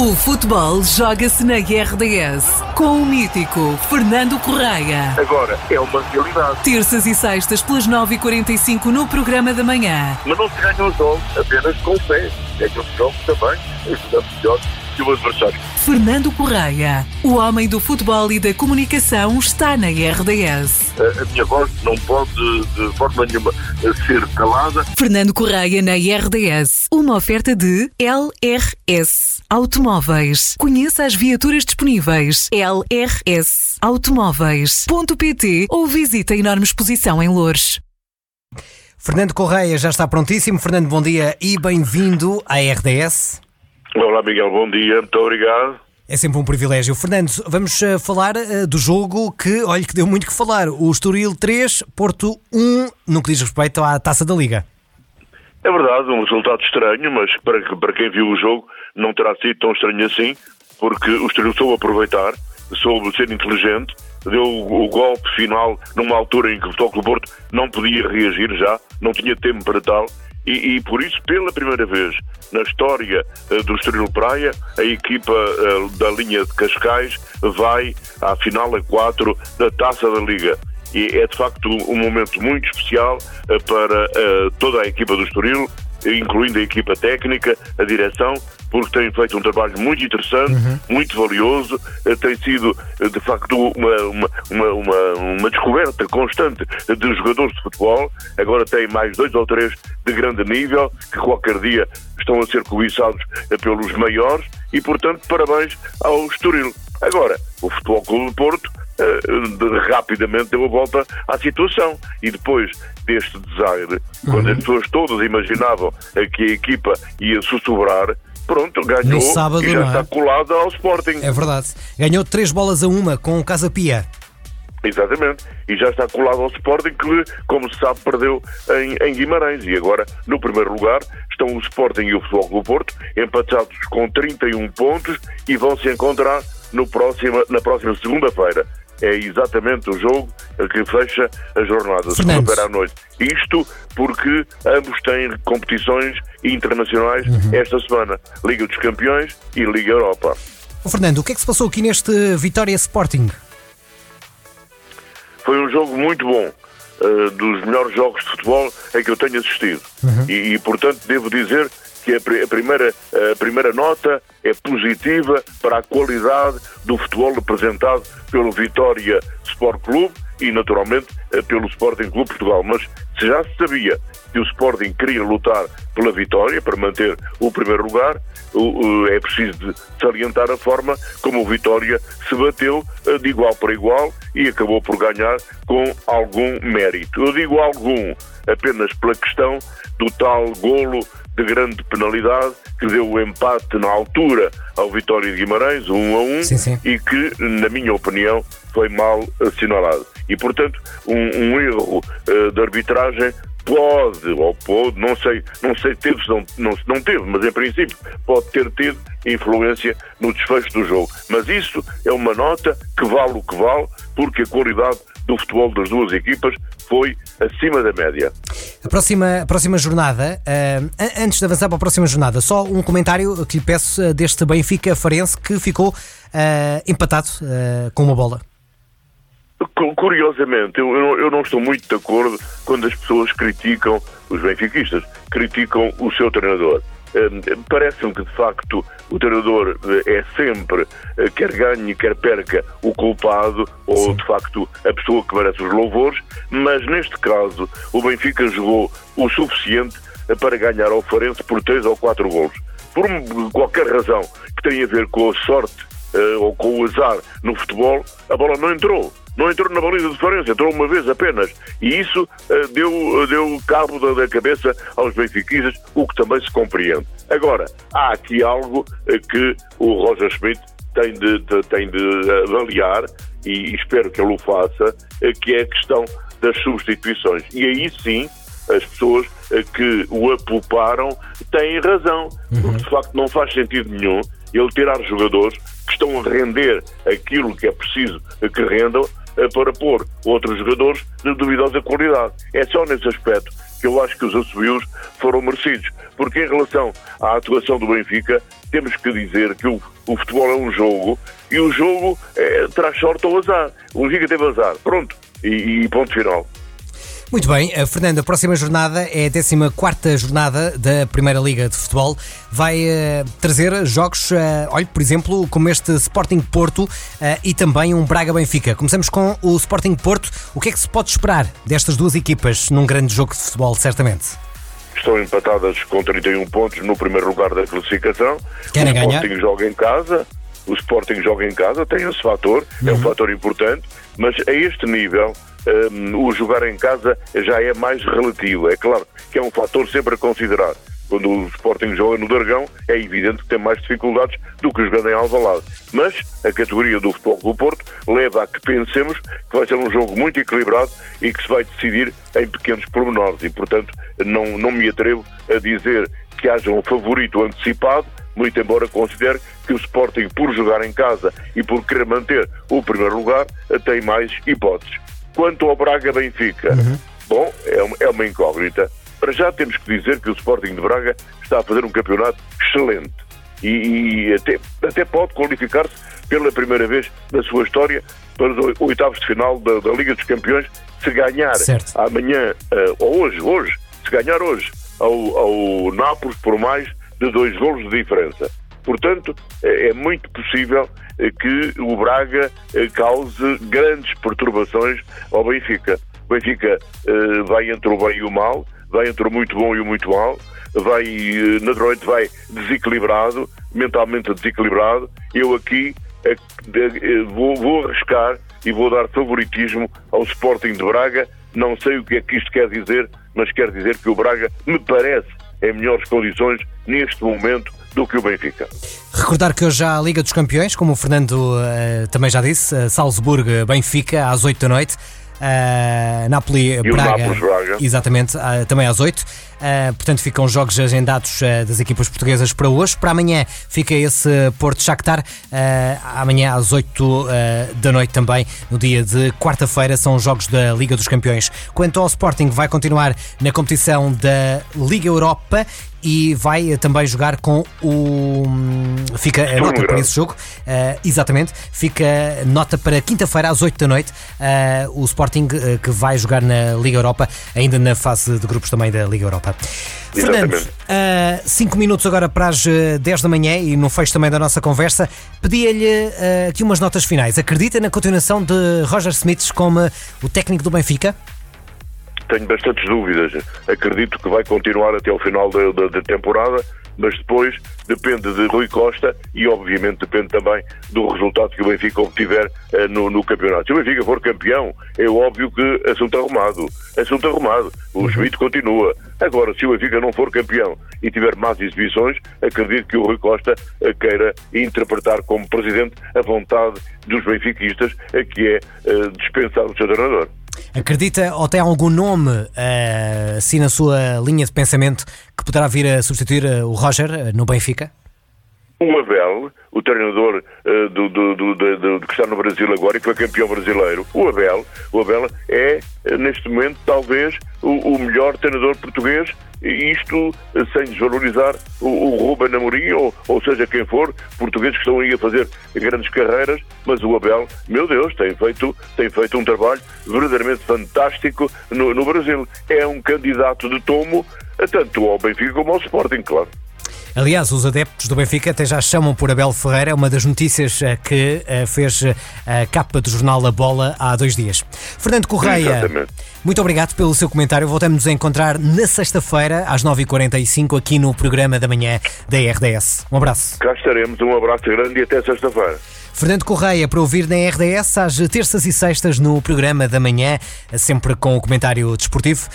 O futebol joga-se na RDS com o mítico Fernando Correia. Agora é uma realidade. Terças e sextas pelas 9h45 no programa da manhã. Mas não se ganham os jogos apenas com fé. Ganham os jogos também ajudando melhor que o adversário. Fernando Correia, o homem do futebol e da comunicação, está na RDS. A, a minha voz não pode de forma nenhuma ser calada. Fernando Correia na RDS. Uma oferta de LRS Automóveis. Conheça as viaturas disponíveis. LRS Automóveis.pt ou visite a enorme exposição em Louros. Fernando Correia já está prontíssimo. Fernando, bom dia e bem-vindo à RDS. Olá, Miguel, bom dia, muito obrigado. É sempre um privilégio. Fernando, vamos uh, falar uh, do jogo que, olha, que deu muito que falar. O Estoril 3, Porto 1, no que diz respeito à Taça da Liga. É verdade, um resultado estranho, mas para, para quem viu o jogo não terá sido tão estranho assim, porque o Estoril soube aproveitar, soube ser inteligente, deu o, o golpe final numa altura em que o Futebol Porto não podia reagir já, não tinha tempo para tal, e, e, por isso, pela primeira vez na história uh, do Estoril Praia, a equipa uh, da linha de Cascais vai à final a 4 da Taça da Liga. E é de facto um momento muito especial uh, para toda a equipa do Estoril, incluindo a equipa técnica, a direção, porque têm feito um trabalho muito interessante, uhum. muito valioso, eh, tem sido eh, de facto uma, uma, uma, uma, descoberta constante de jogadores de futebol, agora tem mais dois ou três de grande nível, que qualquer dia estão a ser cobiçados eh, pelos maiores, e portanto parabéns ao Estoril. Agora, o Futebol Clube de Porto rapidamente deu a volta à situação e depois deste desaire, uhum. quando as pessoas todas imaginavam que a equipa ia sussurrar, pronto, ganhou sábado, e já está é? colada ao Sporting. É verdade. Ganhou três bolas a uma com o Casa Pia. Exatamente. E já está colado ao Sporting que, como se sabe, perdeu em, em, Guimarães. E agora, no primeiro lugar, estão o Sporting e o Futebol do Porto, empatados com 31 pontos e vão se encontrar no próximo, na próxima segunda-feira é exatamente o jogo que fecha a jornada, segunda-feira à noite. Isto porque ambos têm competições internacionais uhum. esta semana, Liga dos Campeões e Liga Europa. Fernando, o que é que se passou aqui neste Vitória Sporting? Foi um jogo muito bom. Uh, dos melhores jogos de futebol em que eu tenho assistido. Uhum. E, e, portanto, devo dizer que a, primeira, a primeira nota é positiva para a qualidade do futebol apresentado pelo Vitória Sport Clube e, naturalmente, eh, pelo Sporting Clube Portugal. Mas se já se sabia que o Sporting queria lutar pela vitória para manter o primeiro lugar, é preciso salientar a forma como o Vitória se bateu eh, de igual para igual e acabou por ganhar com algum mérito. Eu digo algum apenas pela questão do tal golo de grande penalidade que deu o empate na altura ao Vitória de Guimarães, 1 um a 1, um, e que, na minha opinião, foi mal assinalado. E, portanto, um, um erro uh, de arbitragem pode, ou pode, não sei, não sei teve, não, não, não teve, mas em princípio pode ter tido influência no desfecho do jogo. Mas isso é uma nota que vale o que vale, porque a qualidade do futebol das duas equipas foi acima da média. A próxima, a próxima jornada, uh, antes de avançar para a próxima jornada, só um comentário que lhe peço uh, deste Benfica Farense que ficou uh, empatado com uma bola. Curiosamente, eu, eu não estou muito de acordo quando as pessoas criticam, os benfiquistas, criticam o seu treinador. Hum, parece-me que, de facto, o treinador eh, é sempre, eh, quer ganhe, quer perca, o culpado ou, de facto, a pessoa que merece os louvores, mas neste caso o Benfica jogou o suficiente eh, para ganhar ao Farense por três ou quatro golos. Por qualquer razão que tenha a ver com a sorte ou com o azar no futebol, a bola não entrou não entrou na baliza de Farense, entrou uma vez apenas. E isso uh, deu, deu cabo da, da, cabeça aos benfiquistas, o que também se compreende. Agora, há aqui algo uh, que o Roger Schmidt tem de, de, tem de avaliar, e espero que ele o faça, uh, que é a questão das substituições. E aí sim, as pessoas que o apouparam têm razão, uhum. porque de facto não faz sentido nenhum ele tirar jogadores que estão a render aquilo que é preciso que rendam para pôr outros jogadores de duvidosa qualidade. É só nesse aspecto que eu acho que os assobios foram merecidos. Porque em relação à atuação do Benfica, temos que dizer que o, o futebol é um jogo e o jogo é, traz sorte ou azar. O Benfica teve azar. Pronto. E, e ponto final. Muito bem, a Fernando, a próxima jornada é a 14 jornada da Primeira Liga de Futebol. Vai uh, trazer jogos, uh, olha, por exemplo, como este Sporting Porto uh, e também um Braga Benfica. Começamos com o Sporting Porto. O que é que se pode esperar destas duas equipas num grande jogo de futebol, certamente? Estão empatadas com 31 pontos no primeiro lugar da classificação. Querem o ganhar? Sporting joga em casa. O Sporting joga em casa, tem esse fator, é um fator importante, mas a este nível um, o jogar em casa já é mais relativo. É claro que é um fator sempre a considerar. Quando o Sporting joga no Dragão, é evidente que tem mais dificuldades do que jogando em Alvalade. Mas a categoria do Futebol do Porto leva a que pensemos que vai ser um jogo muito equilibrado e que se vai decidir em pequenos pormenores. E, portanto, não, não me atrevo a dizer que haja um favorito antecipado, muito embora considere que o Sporting, por jogar em casa e por querer manter o primeiro lugar, tem mais hipóteses. Quanto ao Braga Benfica, uhum. bom, é uma, é uma incógnita. Para já temos que dizer que o Sporting de Braga está a fazer um campeonato excelente e, e até, até pode qualificar-se pela primeira vez na sua história para os oitavos de final da, da Liga dos Campeões se ganhar certo. amanhã, uh, ou hoje, hoje, se ganhar hoje ao, ao Nápoles por mais de dois golos de diferença. Portanto, é muito possível eh, que o Braga eh, cause grandes perturbações ao Benfica. O Benfica eh, vai entre o bem e o mal, vai entre o muito bom e o muito mal, vai, naturalmente, vai desequilibrado, mentalmente desequilibrado. Eu aqui vou, vou arriscar e vou dar favoritismo ao Sporting de Braga. Não sei o que é que isto quer dizer, mas quer dizer que o Braga me parece em melhores condições neste momento do que o Benfica. Recordar que hoje há a Liga dos Campeões, como o Fernando uh, também já disse, uh, Salzburgo-Benfica às 8 da noite. Uh, Napoli, e Braga, Braga, exatamente, uh, também às 8. Uh, portanto, ficam jogos agendados das equipas portuguesas para hoje. Para amanhã fica esse Porto Shakhtar. amanhã às 8 da noite também, no dia de quarta-feira, são jogos da Liga dos Campeões. Quanto ao Sporting, vai continuar na competição da Liga Europa e vai também jogar com o. Fica a nota para esse jogo, uh, exatamente. Fica nota para quinta-feira às 8 da noite. Uh, o Sporting uh, que vai jogar na Liga Europa, ainda na fase de grupos também da Liga Europa. Fernando, 5 minutos agora para as 10 da manhã e no fecho também da nossa conversa, pedia-lhe aqui umas notas finais. Acredita na continuação de Roger Smith como o técnico do Benfica? Tenho bastantes dúvidas. Acredito que vai continuar até o final da, da, da temporada, mas depois depende de Rui Costa e, obviamente, depende também do resultado que o Benfica obtiver uh, no, no, campeonato. Se o Benfica for campeão, é óbvio que assunto arrumado. Assunto arrumado. O uhum. Schmidt continua. Agora, se o Benfica não for campeão e tiver más exibições, acredito que o Rui Costa uh, queira interpretar como presidente a vontade dos benfiquistas, uh, que é dispensar o seu treinador. Acredita ou tem algum nome uh, assim na sua linha de pensamento que poderá vir a substituir uh, o Roger uh, no Benfica? O Abel, o treinador uh, do, do, do, do, que está no Brasil agora e que foi campeão brasileiro, o Abel, o Abel é, neste momento, talvez o, o melhor treinador português e isto sem desvalorizar o, o Ruben Amorim, ou, ou seja, quem for, portugueses que estão aí a fazer grandes carreiras, mas o Abel, meu Deus, tem feito, tem feito um trabalho verdadeiramente fantástico no, no Brasil. É um candidato de tomo tanto ao Benfica como ao Sporting, claro. Aliás, os adeptos do Benfica até já chamam por Abel Ferreira, é uma das notícias eh, que eh, fez eh, a capa do jornal A Bola há dois dias. Fernando Correia, Exatamente. muito obrigado pelo seu comentário. Voltamos a encontrar na sexta-feira, às 9h45, aqui no programa da manhã da RDS. Um abraço. Cá estaremos, um abraço grande e até sexta-feira. Fernando Correia para ouvir na RDS às terças e sextas no programa da manhã, sempre com o comentário desportivo,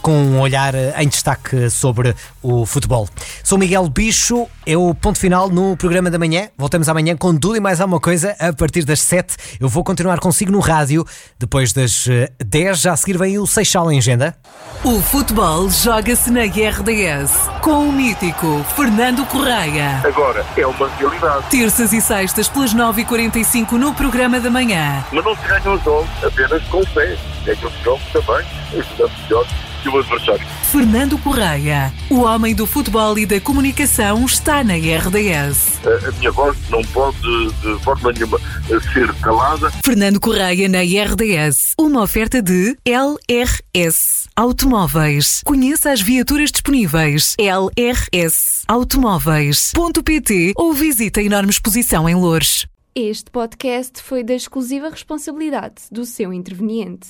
com um olhar em destaque sobre o futebol. Sou Miguel Bicho, é o ponto final no programa da manhã. Voltamos amanhã com tudo e mais alguma coisa a partir das 7. Eu vou continuar consigo no rádio. Depois das 10, já a seguir vem o Seixal em agenda. O futebol joga-se na RDS com o mítico Fernando Correia. Agora é uma realidade. Terças e sextas pelas 9h45 no programa da manhã. Mas não se ganham os jogos apenas com fé. Ganham os jogos também, ajudando melhor que o adversário. Fernando Correia, o homem do futebol e da comunicação, está na RDS. A, a minha voz não pode, de forma nenhuma, ser calada. Fernando Correia na RDS, uma oferta de LRS Automóveis. Conheça as viaturas disponíveis. LRS Automóveis.pt ou visite a enorme exposição em Lourdes. Este podcast foi da exclusiva responsabilidade do seu interveniente.